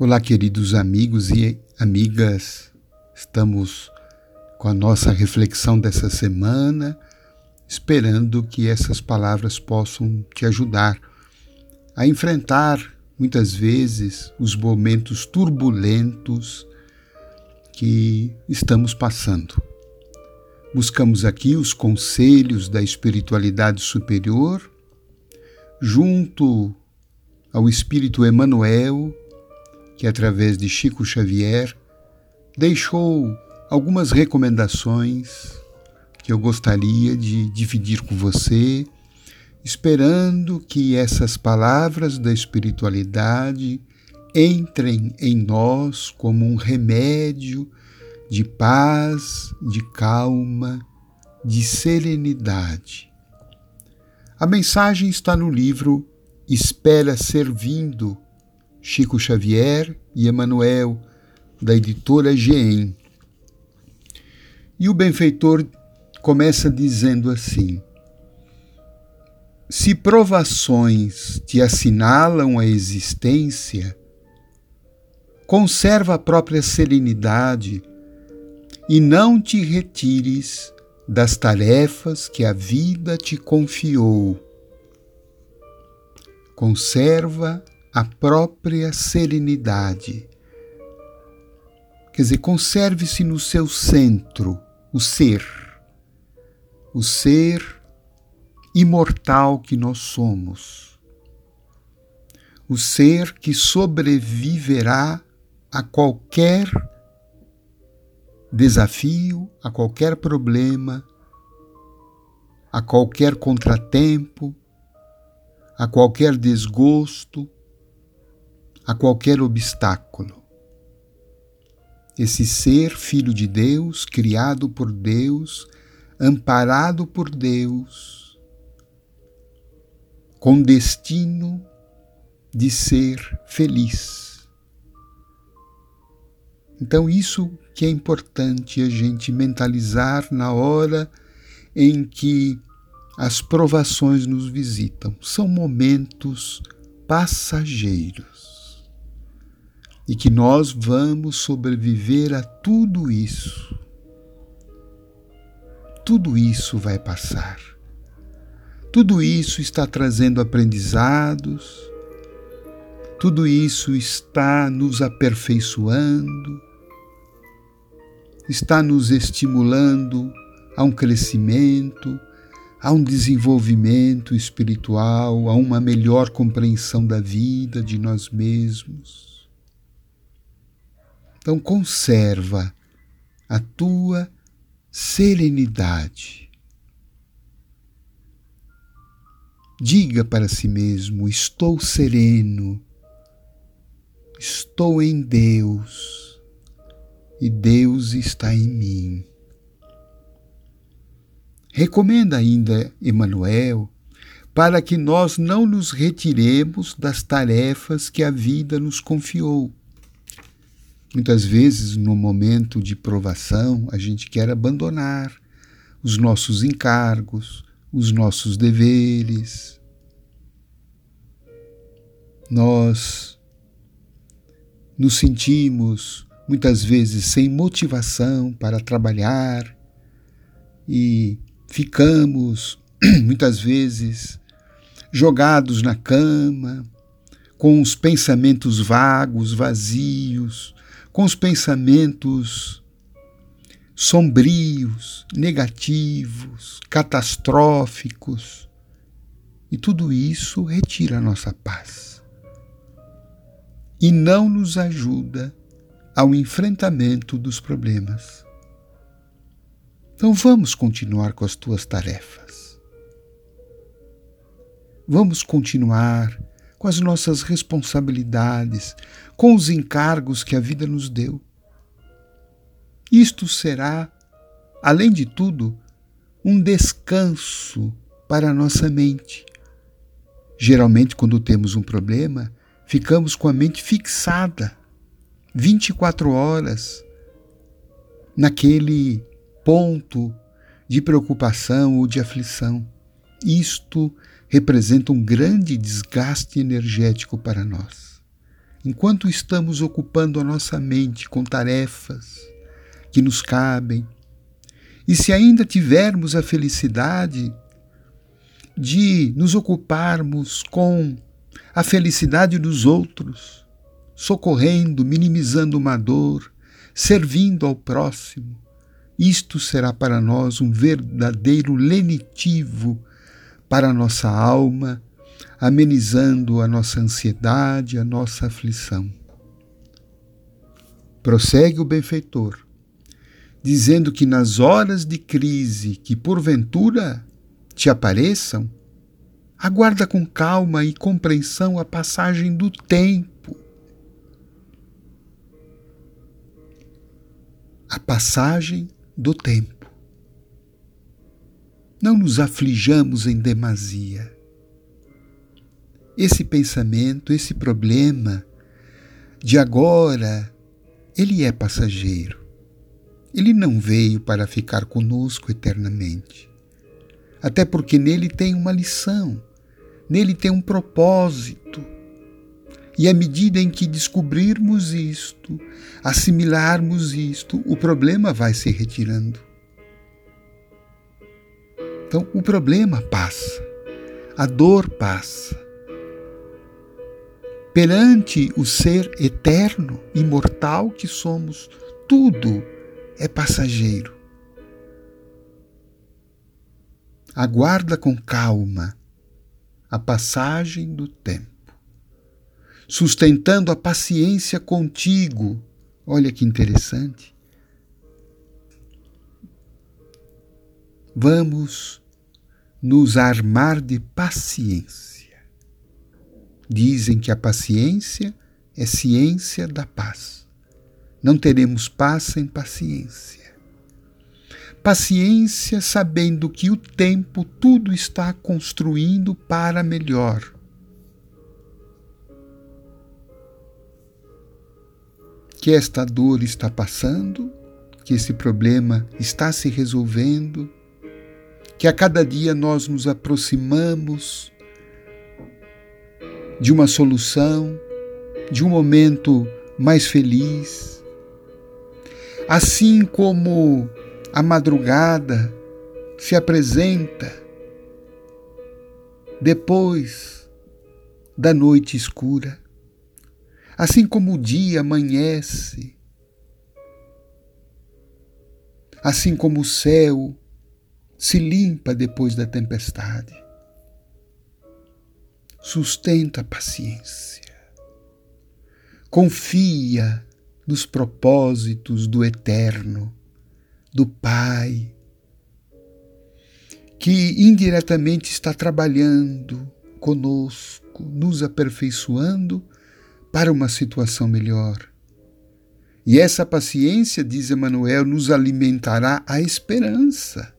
Olá, queridos amigos e amigas. Estamos com a nossa reflexão dessa semana, esperando que essas palavras possam te ajudar a enfrentar muitas vezes os momentos turbulentos que estamos passando. Buscamos aqui os conselhos da espiritualidade superior, junto ao Espírito Emmanuel que, através de Chico Xavier, deixou algumas recomendações que eu gostaria de dividir com você, esperando que essas palavras da espiritualidade entrem em nós como um remédio de paz, de calma, de serenidade. A mensagem está no livro Espera Servindo Chico Xavier e Emanuel, da editora GEM. E o benfeitor começa dizendo assim: Se provações te assinalam a existência, conserva a própria serenidade e não te retires das tarefas que a vida te confiou. Conserva a própria serenidade. Quer dizer, conserve-se no seu centro, o ser, o ser imortal que nós somos, o ser que sobreviverá a qualquer desafio, a qualquer problema, a qualquer contratempo, a qualquer desgosto, a qualquer obstáculo. Esse ser, filho de Deus, criado por Deus, amparado por Deus, com destino de ser feliz. Então, isso que é importante a gente mentalizar na hora em que as provações nos visitam. São momentos passageiros e que nós vamos sobreviver a tudo isso. Tudo isso vai passar. Tudo isso está trazendo aprendizados, tudo isso está nos aperfeiçoando, está nos estimulando a um crescimento, a um desenvolvimento espiritual, a uma melhor compreensão da vida, de nós mesmos. Então, conserva a tua serenidade. Diga para si mesmo: estou sereno, estou em Deus e Deus está em mim. Recomenda ainda Emmanuel para que nós não nos retiremos das tarefas que a vida nos confiou Muitas vezes, no momento de provação, a gente quer abandonar os nossos encargos, os nossos deveres. Nós nos sentimos muitas vezes sem motivação para trabalhar e ficamos muitas vezes jogados na cama, com os pensamentos vagos, vazios, com os pensamentos sombrios, negativos, catastróficos. E tudo isso retira a nossa paz e não nos ajuda ao enfrentamento dos problemas. Então vamos continuar com as tuas tarefas. Vamos continuar com as nossas responsabilidades, com os encargos que a vida nos deu. Isto será, além de tudo, um descanso para a nossa mente. Geralmente, quando temos um problema, ficamos com a mente fixada 24 horas naquele ponto de preocupação ou de aflição. Isto representa um grande desgaste energético para nós. Enquanto estamos ocupando a nossa mente com tarefas que nos cabem, e se ainda tivermos a felicidade de nos ocuparmos com a felicidade dos outros, socorrendo, minimizando uma dor, servindo ao próximo, isto será para nós um verdadeiro lenitivo para a nossa alma, amenizando a nossa ansiedade, a nossa aflição. Prossegue o benfeitor, dizendo que nas horas de crise que porventura te apareçam, aguarda com calma e compreensão a passagem do tempo. A passagem do tempo. Não nos aflijamos em demasia. Esse pensamento, esse problema de agora, ele é passageiro. Ele não veio para ficar conosco eternamente. Até porque nele tem uma lição, nele tem um propósito e à medida em que descobrirmos isto, assimilarmos isto, o problema vai se retirando. Então, o problema passa, a dor passa. Perante o ser eterno, imortal que somos, tudo é passageiro. Aguarda com calma a passagem do tempo sustentando a paciência contigo. Olha que interessante. Vamos nos armar de paciência. Dizem que a paciência é ciência da paz. Não teremos paz sem paciência. Paciência sabendo que o tempo tudo está construindo para melhor que esta dor está passando, que esse problema está se resolvendo, que a cada dia nós nos aproximamos de uma solução, de um momento mais feliz. Assim como a madrugada se apresenta depois da noite escura, assim como o dia amanhece, assim como o céu se limpa depois da tempestade. Sustenta a paciência. Confia nos propósitos do Eterno, do Pai, que indiretamente está trabalhando conosco, nos aperfeiçoando para uma situação melhor. E essa paciência, diz Emmanuel, nos alimentará a esperança.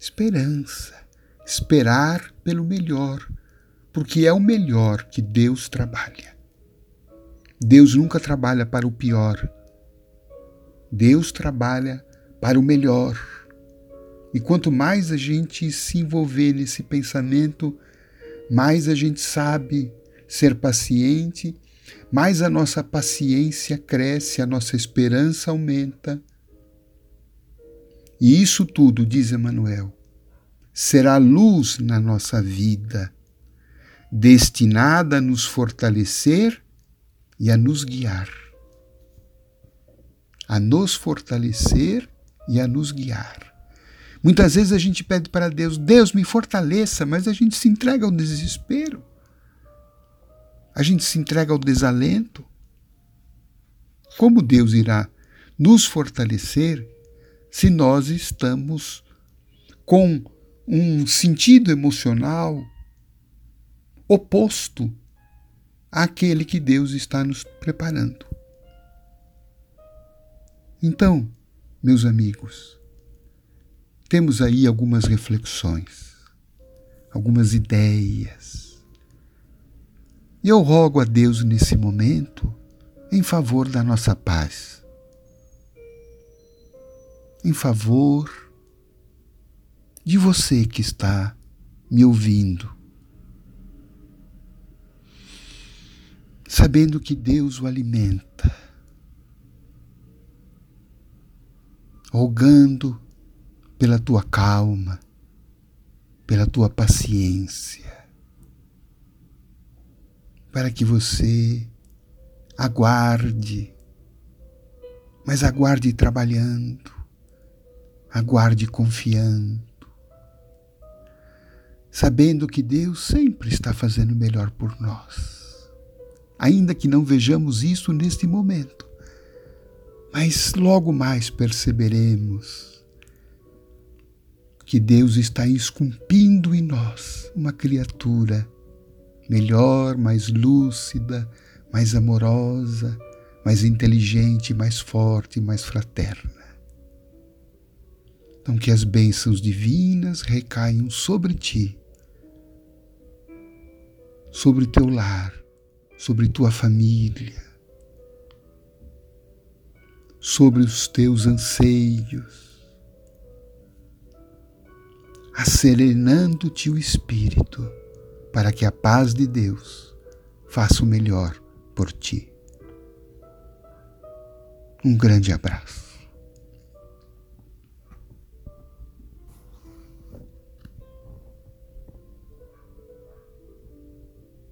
Esperança. Esperar pelo melhor, porque é o melhor que Deus trabalha. Deus nunca trabalha para o pior. Deus trabalha para o melhor. E quanto mais a gente se envolver nesse pensamento, mais a gente sabe ser paciente, mais a nossa paciência cresce, a nossa esperança aumenta. E isso tudo, diz Emmanuel, será luz na nossa vida, destinada a nos fortalecer e a nos guiar. A nos fortalecer e a nos guiar. Muitas vezes a gente pede para Deus, Deus me fortaleça, mas a gente se entrega ao desespero a gente se entrega ao desalento. Como Deus irá nos fortalecer se nós estamos com um sentido emocional oposto àquele que Deus está nos preparando? Então, meus amigos, temos aí algumas reflexões, algumas ideias e eu rogo a Deus nesse momento em favor da nossa paz, em favor de você que está me ouvindo. sabendo que Deus o alimenta, rogando pela tua calma, pela tua paciência, para que você aguarde, mas aguarde trabalhando, aguarde confiando, sabendo que Deus sempre está fazendo melhor por nós. Ainda que não vejamos isso neste momento, mas logo mais perceberemos que Deus está esculpindo em nós uma criatura melhor, mais lúcida, mais amorosa, mais inteligente, mais forte, mais fraterna. Então, que as bênçãos divinas recaiam sobre ti, sobre teu lar, sobre tua família, sobre os teus anseios, acerenando-te o espírito, para que a paz de Deus faça o melhor por ti. Um grande abraço.